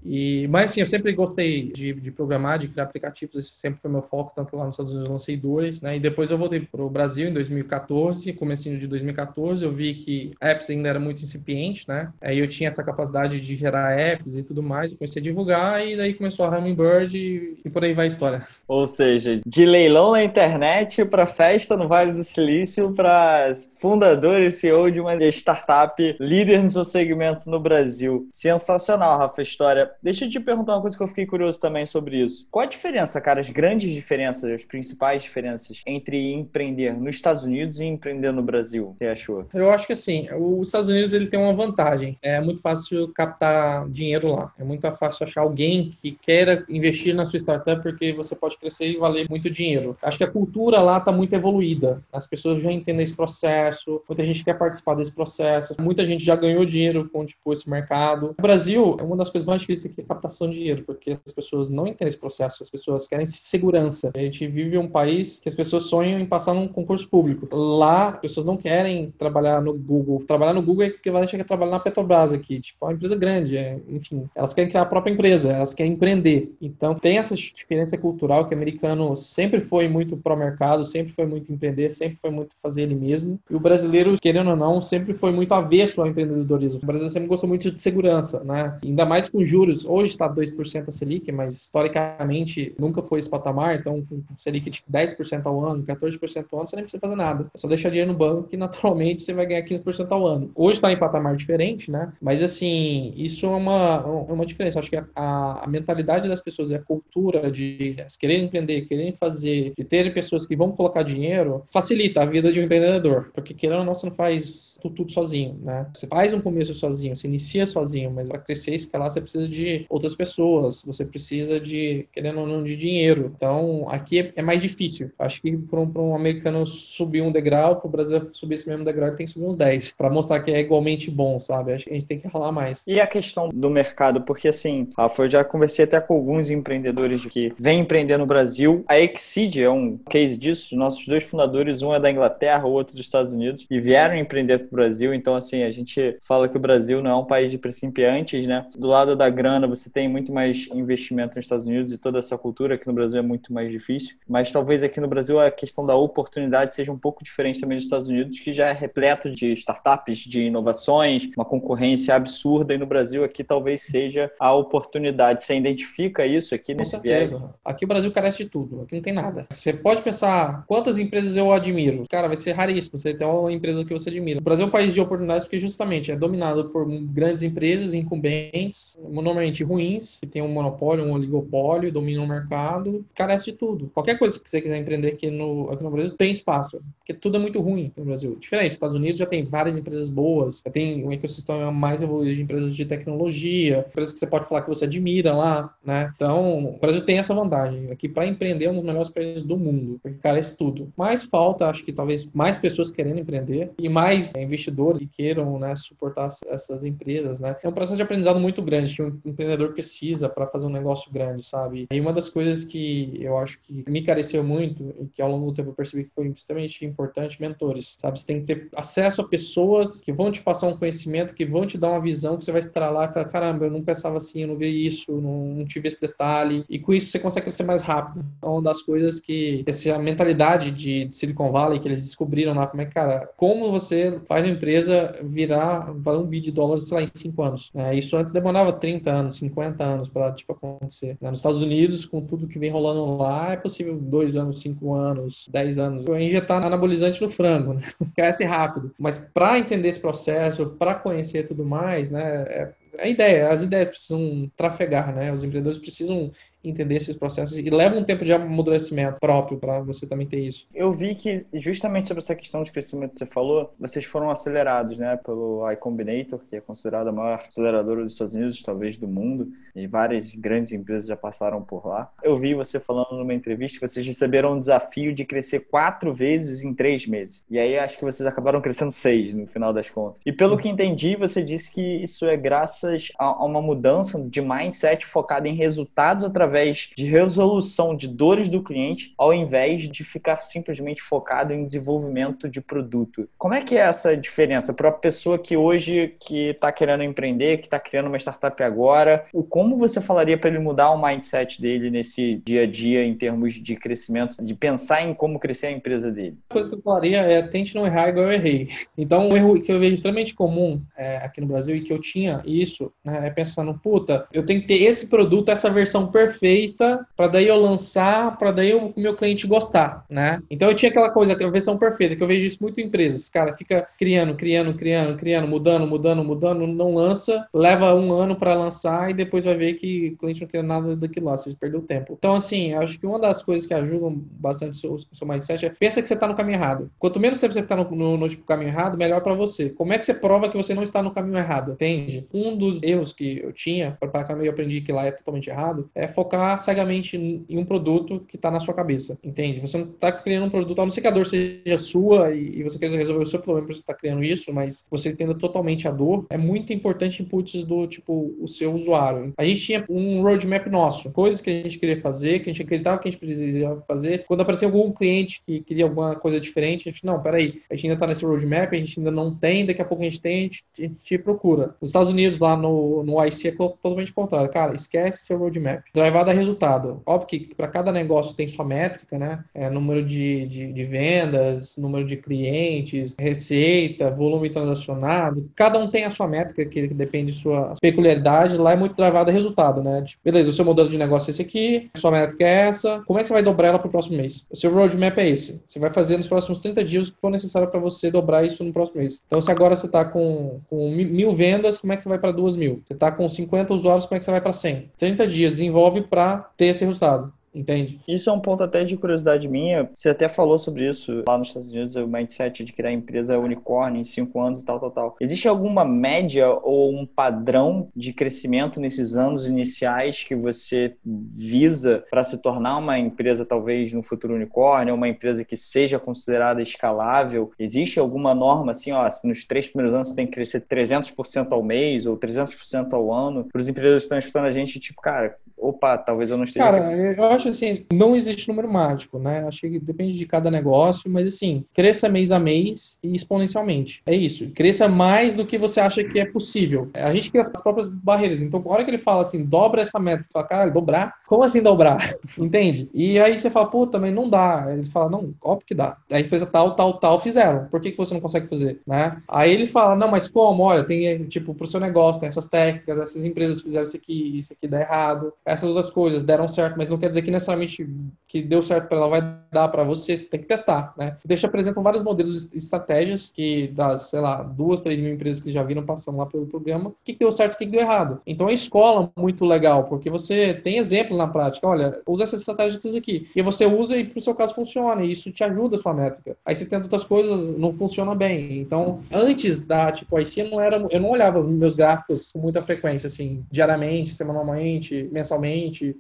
E, mas, sim, eu sempre gostei de, de programar, de criar aplicativos, esse sempre foi meu foco, tanto lá nos Estados Unidos eu lancei dois, né? E depois eu voltei para o Brasil em 2014, comecinho de 2014, eu vi que apps ainda era muito incipiente, né? Aí eu tinha essa capacidade de gerar apps e tudo mais, eu comecei a divulgar e daí começou a Hummingbird e, e por aí vai a história. Ou seja, de leilão na internet para festa no Vale do Silício para fundador e CEO de uma startup líder no seu segmento no Brasil. Sensacional, Rafa, a história. Deixa eu te perguntar uma coisa que eu fiquei curioso também sobre isso. Qual a diferença, cara, as grandes diferenças, as principais diferenças entre empreender nos Estados Unidos e empreender no Brasil? Você achou? Eu acho que assim, os Estados Unidos ele tem uma vantagem. É muito fácil captar dinheiro lá. É muito fácil achar alguém que queira investir na sua startup porque você pode crescer e valer muito dinheiro. Acho que a cultura lá está muito evoluída. As pessoas já entendem esse processo, muita gente quer participar desse processo, muita gente já ganhou dinheiro com tipo, esse mercado. O Brasil é uma das coisas mais difíceis que é captação de dinheiro, porque as pessoas não entendem esse processo, as pessoas querem segurança. A gente vive um país que as pessoas sonham em passar num concurso público. Lá, as pessoas não querem trabalhar no Google. Trabalhar no Google é que vai chegar a trabalhar na Petrobras aqui, tipo, é uma empresa grande, é, enfim. Elas querem criar a própria empresa, elas querem empreender. Então, tem essa diferença cultural que o americano sempre foi muito pró-mercado, sempre foi muito empreender, sempre foi muito fazer ele mesmo. E o brasileiro, querendo ou não, sempre foi muito avesso ao empreendedorismo. O Brasil sempre gostou muito de segurança, né? Ainda mais com juros. Hoje está 2% a Selic, mas historicamente nunca foi esse patamar. Então, com Selic de 10% ao ano, 14% ao ano, você nem precisa fazer nada. É só deixar dinheiro no banco que naturalmente você vai ganhar 15% ao ano. Hoje está em patamar diferente, né? Mas assim, isso é uma, é uma diferença. Acho que a, a mentalidade das pessoas e a cultura de querer empreender, querer fazer, de ter pessoas que vão colocar dinheiro, facilita a vida de um empreendedor. Porque querendo ou não, você não faz tudo, tudo sozinho, né? Você faz um começo sozinho, você inicia sozinho, mas para crescer e escalar, você precisa de outras pessoas, você precisa de, querendo ou não, de dinheiro. Então, aqui é, é mais difícil. Acho que para um, um, americano subir um degrau, para o brasileiro subir esse mesmo degrau, ele tem que subir uns 10, para mostrar que é igualmente bom, sabe? Acho que a gente tem que ralar mais. E a questão do mercado, porque assim, Rafa, eu já conversei até com alguns empreendedores que vêm empreender no Brasil. A Exceed é um case disso. Nossos dois fundadores, um é da Inglaterra, o outro dos Estados Unidos, e vieram empreender para o Brasil. Então, assim, a gente fala que o Brasil não é um país de principiantes, né? Do lado da grana, você tem muito mais investimento nos Estados Unidos e toda essa cultura aqui no Brasil é muito mais difícil. Mas talvez aqui no Brasil a questão da oportunidade seja um pouco diferente também dos Estados Unidos, que já é repleto de startups, de inovações, uma concorrência absurda. E no Brasil aqui talvez seja a oportunidade. Você identifica isso aqui Com nesse certeza. viés? Aqui o Brasil carece de tudo. Aqui não tem nada. Você pode pensar quantas empresas eu admiro. Cara, vai ser raríssimo você ter uma empresa que você admira. O Brasil é um país de oportunidades porque justamente é dominado por grandes empresas incumbentes, normalmente ruins, que tem um monopólio, um oligopólio, dominam o mercado, carece de tudo. Qualquer coisa que você quiser empreender aqui no, aqui no Brasil tem espaço, porque tudo é muito ruim no Brasil. Diferente, Estados Unidos já tem várias empresas boas, já tem um ecossistema mais evoluído de empresas de tecnologia, empresas que você pode falar que você admira lá, né? Então, o Brasil tem essa vantagem. Aqui, para empreender, é um dos melhores países do mundo, porque carece tudo. Mas falta, acho que talvez mais pessoas querendo empreender e mais investidores que queiram né, suportar essas empresas, né? É um processo de aprendizado muito grande que um empreendedor precisa para fazer um negócio grande, sabe? E uma das coisas que eu acho que me careceu muito e que ao longo do tempo eu percebi que foi extremamente importante, mentores, sabe? Você tem que ter acesso a pessoas que vão te passar um conhecimento, que vão te dar uma visão que você vai estralar e falar, caramba, eu não pensava assim, eu não vi isso, não, tive esse detalhe. E com isso você consegue crescer mais rápido. É uma das coisas que essa mentalidade de, Silicon Valley que eles descobriram lá, como é que, cara, como você faz uma empresa virar valer um bi de dólares, sei lá, em cinco anos. É, isso antes demorava 30 anos, 50 anos para tipo, acontecer. Né? Nos Estados Unidos, com tudo que vem rolando lá, é possível dois anos, cinco anos, dez anos. A injetar anabolizante no frango, né? Cresce rápido. Mas para entender esse processo, para conhecer tudo mais, né? É, a ideia, as ideias precisam trafegar, né? Os empreendedores precisam entender esses processos e leva um tempo de amadurecimento próprio para você também ter isso. Eu vi que justamente sobre essa questão de crescimento que você falou, vocês foram acelerados, né, pelo Y Combinator, que é considerado a maior aceleradora dos Estados Unidos, talvez do mundo, e várias grandes empresas já passaram por lá. Eu vi você falando numa entrevista que vocês receberam um desafio de crescer quatro vezes em três meses. E aí acho que vocês acabaram crescendo seis no final das contas. E pelo que entendi, você disse que isso é graças a uma mudança de mindset focada em resultados através de resolução de dores do cliente, ao invés de ficar simplesmente focado em desenvolvimento de produto. Como é que é essa diferença para a pessoa que hoje que está querendo empreender, que está criando uma startup agora? O como você falaria para ele mudar o mindset dele nesse dia a dia em termos de crescimento, de pensar em como crescer a empresa dele? A coisa que eu falaria é tente não errar igual eu errei. Então, um erro que eu vejo extremamente comum é, aqui no Brasil e que eu tinha isso, né, é pensando, puta, eu tenho que ter esse produto, essa versão perfeita, para daí eu lançar, para daí o meu cliente gostar, né? Então eu tinha aquela coisa, a versão perfeita, que eu vejo isso muito em empresas. Cara, fica criando, criando, criando, criando, mudando, mudando, mudando, não lança, leva um ano para lançar e depois vai ver que o cliente não quer nada daquilo lá, você perdeu tempo. Então, assim, acho que uma das coisas que ajudam bastante o seu, seu mindset é pensa que você está no caminho errado. Quanto menos tempo você está no, no, no tipo, caminho errado, melhor para você. Como é que você prova que você não está no caminho errado? Entende? Um dos erros que eu tinha, para cá eu aprendi que lá é totalmente errado, é focar cegamente em um produto que está na sua cabeça. Entende? Você não está criando um produto, a não ser que a dor seja sua e, você quer resolver o seu problema você estar tá criando isso, mas você entenda totalmente a dor. É muito importante inputs do tipo o seu usuário. A gente tinha um roadmap nosso, coisas que a gente queria fazer, que a gente acreditava que a gente precisava fazer. Quando apareceu algum cliente que queria alguma coisa diferente, a gente, não, peraí, a gente ainda está nesse roadmap, a gente ainda não tem, daqui a pouco a gente tem, a gente, a gente procura. Os Estados Unidos, no, no IC, é totalmente contrário. Cara, esquece seu roadmap. Drivar dá resultado. Óbvio que para cada negócio tem sua métrica, né? É, número de, de, de vendas, número de clientes, receita, volume transacionado. Cada um tem a sua métrica, que depende de sua peculiaridade. Lá é muito travado resultado, né? Tipo, beleza, o seu modelo de negócio é esse aqui, a sua métrica é essa. Como é que você vai dobrar ela para o próximo mês? O seu roadmap é esse. Você vai fazer nos próximos 30 dias o que for necessário para você dobrar isso no próximo mês. Então, se agora você está com, com mil vendas, como é que você vai para duas mil? Você está com 50 usuários, como é que você vai para 100? 30 dias, desenvolve para ter esse resultado entende? Isso é um ponto até de curiosidade minha. Você até falou sobre isso lá nos Estados Unidos, o mindset de criar empresa unicórnio em cinco anos e tal, tal, tal. Existe alguma média ou um padrão de crescimento nesses anos iniciais que você visa para se tornar uma empresa talvez no futuro unicórnio, uma empresa que seja considerada escalável? Existe alguma norma assim, ó, nos três primeiros anos você tem que crescer 300% ao mês ou 300% ao ano? Para os empreendedores que estão escutando a gente, tipo, cara, opa, talvez eu não esteja. Cara, eu acho assim, não existe número mágico, né? Acho que depende de cada negócio, mas assim, cresça mês a mês e exponencialmente. É isso. Cresça mais do que você acha que é possível. A gente cria as próprias barreiras. Então, a hora que ele fala assim, dobra essa meta, fala, cara, dobrar? Como assim dobrar? Entende? E aí você fala, pô, também não dá. Ele fala, não, óbvio que dá. A empresa tal, tal, tal fizeram. Por que, que você não consegue fazer? Né? Aí ele fala, não, mas como? Olha, tem, tipo, pro seu negócio, tem essas técnicas, essas empresas fizeram isso aqui, isso aqui dá errado essas outras coisas deram certo, mas não quer dizer que necessariamente que deu certo para ela vai dar para você, você tem que testar, né? Deixa apresentam vários modelos e estratégias que das, sei lá, duas, três mil empresas que já viram passando lá pelo programa, o que, que deu certo, o que, que deu errado. Então a escola muito legal, porque você tem exemplos na prática, olha, usa essas estratégias aqui, e você usa e pro seu caso funciona, e isso te ajuda a sua métrica. Aí você tenta outras coisas, não funciona bem. Então, antes da, tipo, IC, não era, eu não olhava meus gráficos com muita frequência, assim, diariamente, semanalmente, mensalmente,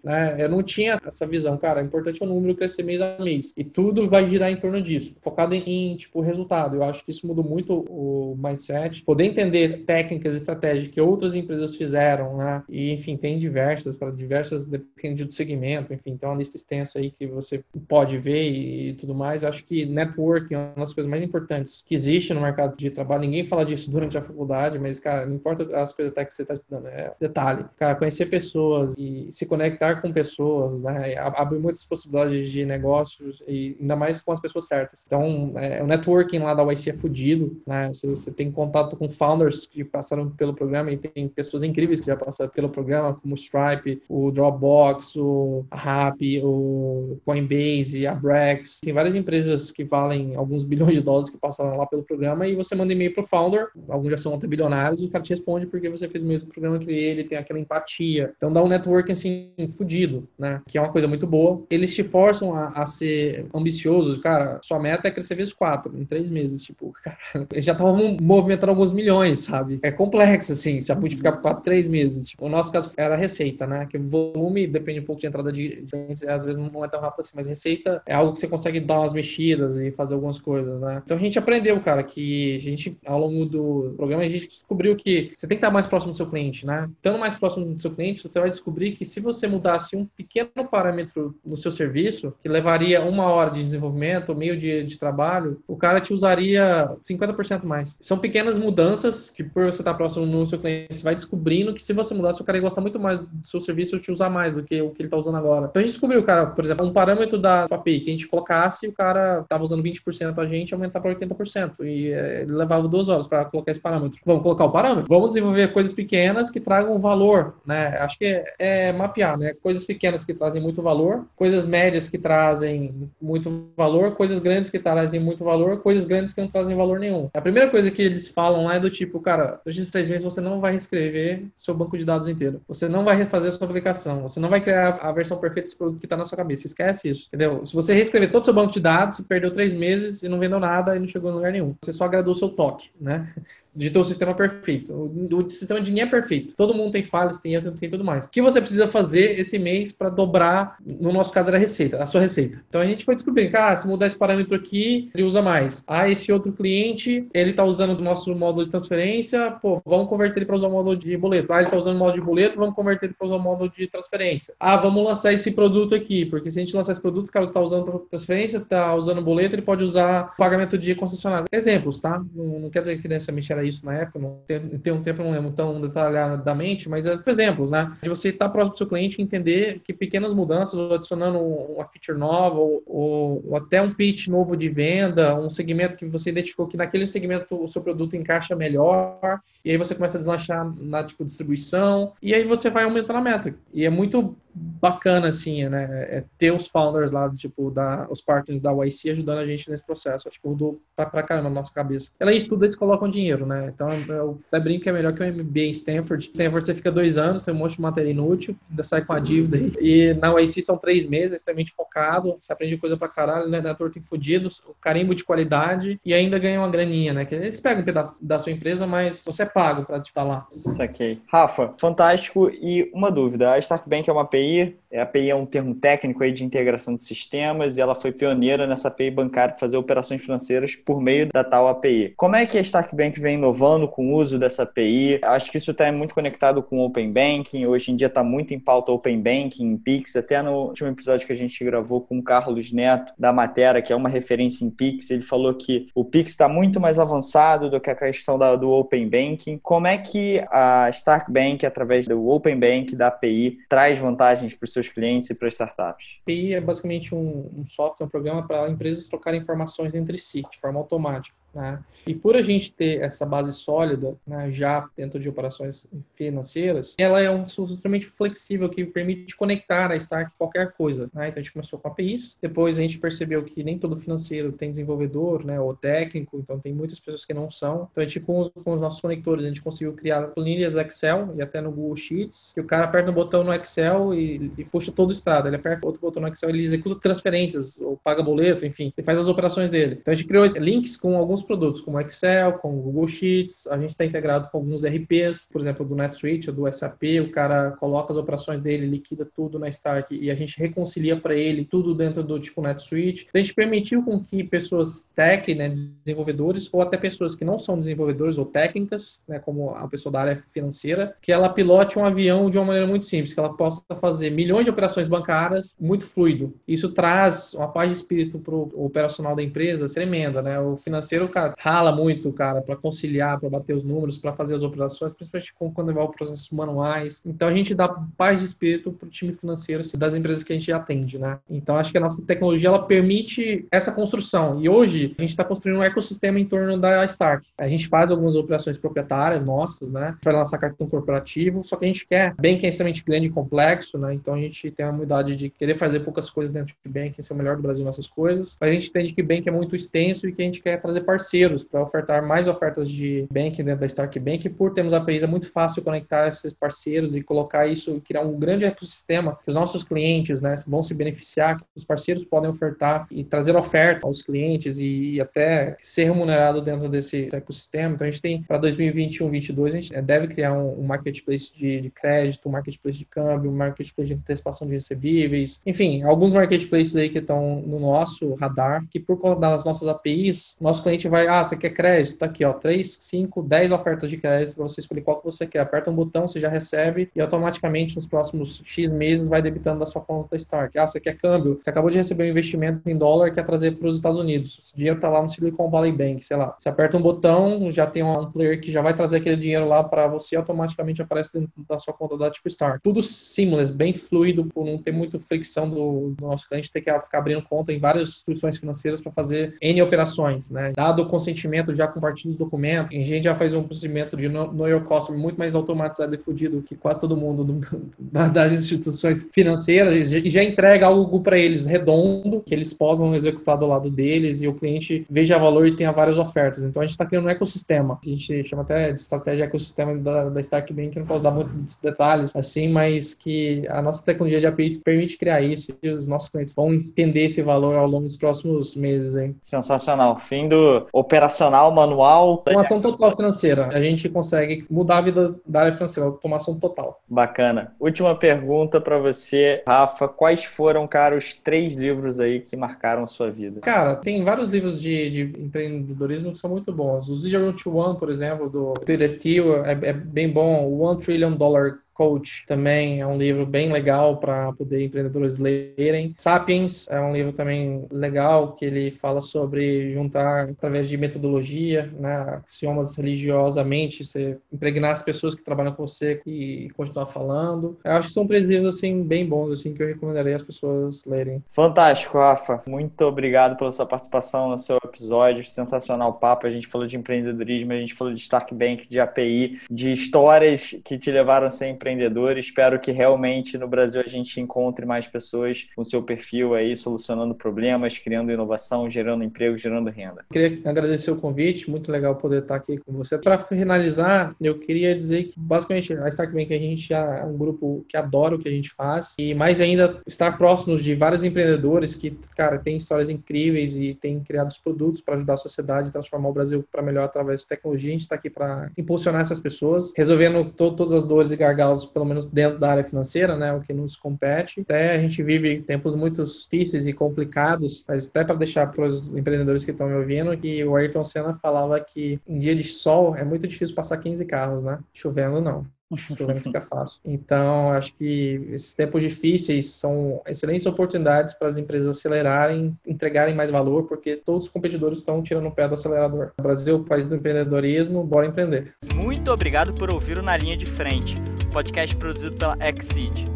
né? Eu não tinha essa visão, cara, é importante o número crescer mês a mês. E tudo vai girar em torno disso, focado em, em tipo, resultado. Eu acho que isso mudou muito o mindset. Poder entender técnicas, estratégias que outras empresas fizeram, né? E, enfim, tem diversas, para diversas, depende do segmento, enfim, tem uma lista extensa aí que você pode ver e, e tudo mais. Eu acho que networking é uma das coisas mais importantes que existe no mercado de trabalho. Ninguém fala disso durante a faculdade, mas, cara, não importa as coisas até que você está estudando, é detalhe. Cara, conhecer pessoas e se conectar com pessoas, né? Abre muitas possibilidades de negócios e ainda mais com as pessoas certas. Então, é, o networking lá da YC é fodido, né? Você, você, tem contato com founders que passaram pelo programa e tem pessoas incríveis que já passaram pelo programa, como o Stripe, o Dropbox, o Rappi, o Coinbase, a Brex. Tem várias empresas que valem alguns bilhões de dólares que passaram lá pelo programa e você manda e-mail pro founder, alguns já são até bilionários, e o cara te responde porque você fez o mesmo programa que ele, tem aquela empatia. Então dá um networking assim, fudido, né? Que é uma coisa muito boa. Eles te forçam a, a ser ambiciosos. Cara, sua meta é crescer vezes quatro em três meses. Tipo, cara, já estavam movimentando alguns milhões, sabe? É complexo, assim, se multiplicar por quatro, três meses. Tipo, o nosso caso era a receita, né? Que o volume depende um pouco de entrada de clientes, às vezes não é tão rápido assim, mas receita é algo que você consegue dar umas mexidas e fazer algumas coisas, né? Então a gente aprendeu, cara, que a gente, ao longo do programa, a gente descobriu que você tem que estar mais próximo do seu cliente, né? Estando mais próximo do seu cliente, você vai descobrir que se você mudasse um pequeno parâmetro no seu serviço, que levaria uma hora de desenvolvimento, meio dia de trabalho, o cara te usaria 50% mais. São pequenas mudanças que, por você estar próximo no seu cliente, você vai descobrindo que se você mudasse, o cara ia gostar muito mais do seu serviço e te usar mais do que o que ele está usando agora. Então a gente descobriu, cara, por exemplo, um parâmetro da API que a gente colocasse, o cara estava usando 20% a gente, aumentar para 80%. E é, ele levava duas horas para colocar esse parâmetro. Vamos colocar o parâmetro? Vamos desenvolver coisas pequenas que tragam valor, né? Acho que é, é mapear, né? Coisas pequenas que trazem muito valor, coisas médias que trazem muito valor, coisas grandes que trazem muito valor, coisas grandes que não trazem valor nenhum. A primeira coisa que eles falam lá é do tipo, cara, nesses três meses você não vai reescrever seu banco de dados inteiro. Você não vai refazer a sua aplicação. Você não vai criar a versão perfeita desse produto que está na sua cabeça. Esquece isso, entendeu? Se você reescrever todo o seu banco de dados, você perdeu três meses e não vendeu nada e não chegou em lugar nenhum. Você só agradou o seu toque, né? De ter o sistema perfeito. O, o, sistema de ninguém é perfeito. Todo mundo tem falhas, tem erro, tem tudo mais. O que você precisa fazer esse mês para dobrar, no nosso caso era a receita, a sua receita. Então a gente foi descobrir, cara, ah, se mudar esse parâmetro aqui, ele usa mais. Ah, esse outro cliente, ele está usando o nosso módulo de transferência, pô, vamos converter ele para usar o módulo de boleto. Ah, ele está usando o módulo de boleto, vamos converter ele para usar o módulo de transferência. Ah, vamos lançar esse produto aqui, porque se a gente lançar esse produto, o cara está usando transferência, está usando boleto, ele pode usar pagamento de concessionário. Exemplos, tá? Não, não quer dizer que necessariamente era isso na época, não tem, tem um tempo, não lembro tão detalhadamente, mas é, exemplos, né? De você estar próximo do seu cliente e entender que pequenas mudanças, ou adicionando uma feature nova, ou, ou, ou, até um pitch novo de venda, um segmento que você identificou que naquele segmento o seu produto encaixa melhor, e aí você começa a deslanchar na tipo, distribuição, e aí você vai aumentando a métrica. E é muito bacana, assim, né? É ter os founders lá, tipo, da, os partners da YC ajudando a gente nesse processo. Acho que mudou pra, pra caramba na nossa cabeça. Além de tudo, eles colocam dinheiro, né? Então, eu até brinco que é melhor que o MBA em Stanford. Stanford você fica dois anos, tem um monte de matéria inútil, ainda sai com a dívida. E na YC são três meses, é extremamente focado, você aprende coisa pra caralho, né? Network tem fudido, o carimbo de qualidade e ainda ganha uma graninha, né? Que eles pegam um pedaço da sua empresa, mas você é pago pra estar lá. Saquei. Rafa, fantástico. E uma dúvida, a Starkbank é uma API, aí a API é um termo técnico aí de integração de sistemas e ela foi pioneira nessa API bancária para fazer operações financeiras por meio da tal API. Como é que a Starkbank vem inovando com o uso dessa API? Acho que isso está muito conectado com o Open Banking. Hoje em dia está muito em pauta Open Banking, Pix. Até no último episódio que a gente gravou com o Carlos Neto, da Matera, que é uma referência em Pix, ele falou que o Pix está muito mais avançado do que a questão da, do Open Banking. Como é que a Starkbank, através do Open Bank, da API, traz vantagens para os seus clientes e para startups? API é basicamente um, um software, um programa para empresas trocarem informações entre si, de forma automática. Né? E por a gente ter essa base sólida né, já dentro de operações financeiras, ela é um solução extremamente flexível que permite conectar a Stark qualquer coisa. Né? Então a gente começou com APIs, depois a gente percebeu que nem todo financeiro tem desenvolvedor né, ou técnico, então tem muitas pessoas que não são. Então a gente, com os, com os nossos conectores, a gente conseguiu criar planilhas Excel e até no Google Sheets, e o cara aperta um botão no Excel e, e puxa todo o estrado. Ele aperta outro botão no Excel, ele executa transferências, ou paga boleto, enfim, ele faz as operações dele. Então a gente criou links com alguns produtos, como Excel, com Google Sheets, a gente está integrado com alguns RPs, por exemplo, do NetSuite ou do SAP, o cara coloca as operações dele, liquida tudo na Stark e a gente reconcilia para ele tudo dentro do tipo NetSuite. Então, a gente permitiu com que pessoas tech, né, desenvolvedores, ou até pessoas que não são desenvolvedores ou técnicas, né, como a pessoa da área financeira, que ela pilote um avião de uma maneira muito simples, que ela possa fazer milhões de operações bancárias muito fluido. Isso traz uma paz de espírito para o operacional da empresa tremenda, né? O financeiro, cara, rala muito, cara, para conciliar, para bater os números, para fazer as operações, principalmente quando vai o processos manuais. Então a gente dá paz de espírito para o time financeiro assim, das empresas que a gente atende, né? Então acho que a nossa tecnologia ela permite essa construção. E hoje a gente está construindo um ecossistema em torno da Stark. A gente faz algumas operações proprietárias nossas, né? A gente vai lançar cartão corporativo, só que a gente quer bem que é extremamente grande e complexo, né? Então a gente tem a humildade de querer fazer poucas coisas dentro de Bank, ser o melhor do Brasil nessas coisas. Mas a gente entende que Bank é muito extenso e que a gente quer trazer parceiros para ofertar mais ofertas de banking dentro da Stark Bank. Por termos APIs, é muito fácil conectar esses parceiros e colocar isso, criar um grande ecossistema que os nossos clientes né, vão se beneficiar, que os parceiros podem ofertar e trazer oferta aos clientes e até ser remunerado dentro desse ecossistema. Então, a gente tem para 2021, 2022, a gente deve criar um, um marketplace de, de crédito, um marketplace de câmbio, um marketplace de antecipação de recebíveis, enfim, alguns marketplaces aí que estão no nosso radar, que por conta das nossas APIs, nosso cliente vai, ah, você quer crédito? Tá aqui, ó, 3, 5, 10 ofertas de crédito para você escolher qual que você quer. Aperta um botão, você já recebe e automaticamente nos próximos X meses vai debitando da sua conta da Stark. Ah, você quer câmbio? Você acabou de receber um investimento em dólar, quer trazer para os Estados Unidos. Esse dinheiro tá lá no Silicon Valley Bank, sei lá. Você aperta um botão, já tem um player que já vai trazer aquele dinheiro lá para você, automaticamente aparece dentro da sua conta da tipo Stark. Tudo seamless, bem fluido, por não ter muito fricção do, do nosso cliente ter que ficar abrindo conta em várias instituições financeiras para fazer N operações, né? Dado o consentimento, já compartilha os documentos, a gente já faz um procedimento de Know Your Customer muito mais automatizado e fudido que quase todo mundo do, das instituições financeiras e já entrega algo para eles redondo, que eles possam executar do lado deles e o cliente veja valor e tenha várias ofertas. Então a gente está criando um ecossistema. A gente chama até de estratégia ecossistema da, da Stark Bank, não posso dar muitos detalhes assim, mas que a nossa tecnologia de APIs permite criar isso e os nossos clientes vão entender esse valor ao longo dos próximos meses. Hein? Sensacional. Fim do operacional, manual. Automação total financeira. A gente consegue mudar a vida da área financeira, automação total. Bacana. Última pergunta para você, Rafa. Quais foram, cara, os três livros aí que marcaram a sua vida? Cara, tem vários livros de, de empreendedorismo que são muito bons. O Zero to One, por exemplo, do Peter Thiel, é, é bem bom. O One Trillion Dollar Coach também é um livro bem legal para poder empreendedores lerem. Sapiens é um livro também legal que ele fala sobre juntar através de metodologia, né, axiomas religiosamente, você impregnar as pessoas que trabalham com você e continuar falando. Eu acho que são três livros assim bem bons assim que eu recomendaria as pessoas lerem. Fantástico, Rafa. Muito obrigado pela sua participação no seu episódio. Sensacional papo. A gente falou de empreendedorismo, a gente falou de Stark Bank, de API, de histórias que te levaram sempre empreendedor. Espero que realmente no Brasil a gente encontre mais pessoas com seu perfil aí, solucionando problemas, criando inovação, gerando emprego, gerando renda. Queria agradecer o convite, muito legal poder estar aqui com você. Para finalizar, eu queria dizer que basicamente a Starkbank a gente é um grupo que adora o que a gente faz e mais ainda estar próximos de vários empreendedores que, cara, têm histórias incríveis e têm criado os produtos para ajudar a sociedade, transformar o Brasil para melhor através de tecnologia. A gente está aqui para impulsionar essas pessoas, resolvendo to todas as dores e gargalos pelo menos dentro da área financeira, né, o que nos compete. Até a gente vive tempos muito difíceis e complicados, mas até para deixar para os empreendedores que estão me ouvindo, que o Ayrton Senna falava que em dia de sol é muito difícil passar 15 carros, né? Chovendo não. Chovendo fica fácil. Então, acho que esses tempos difíceis são excelentes oportunidades para as empresas acelerarem, entregarem mais valor, porque todos os competidores estão tirando o pé do acelerador. O Brasil, país do empreendedorismo, bora empreender. Muito obrigado por ouvir o Na Linha de Frente podcast produzido pela Exceed.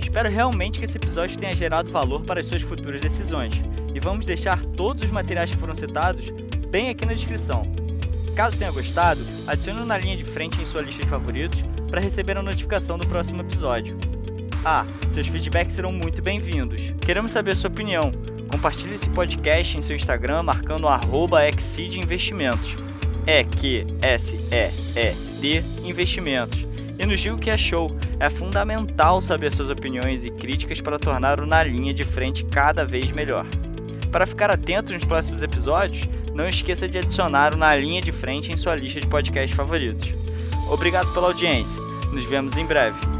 Espero realmente que esse episódio tenha gerado valor para as suas futuras decisões e vamos deixar todos os materiais que foram citados bem aqui na descrição. Caso tenha gostado, adicione na linha de frente em sua lista de favoritos para receber a notificação do próximo episódio. Ah, seus feedbacks serão muito bem-vindos. Queremos saber a sua opinião. Compartilhe esse podcast em seu Instagram marcando Exceed Investimentos. É Q S E E D Investimentos e nos diga o que achou. É fundamental saber suas opiniões e críticas para tornar o Na Linha de Frente cada vez melhor. Para ficar atento nos próximos episódios, não esqueça de adicionar o Na Linha de Frente em sua lista de podcasts favoritos. Obrigado pela audiência. Nos vemos em breve.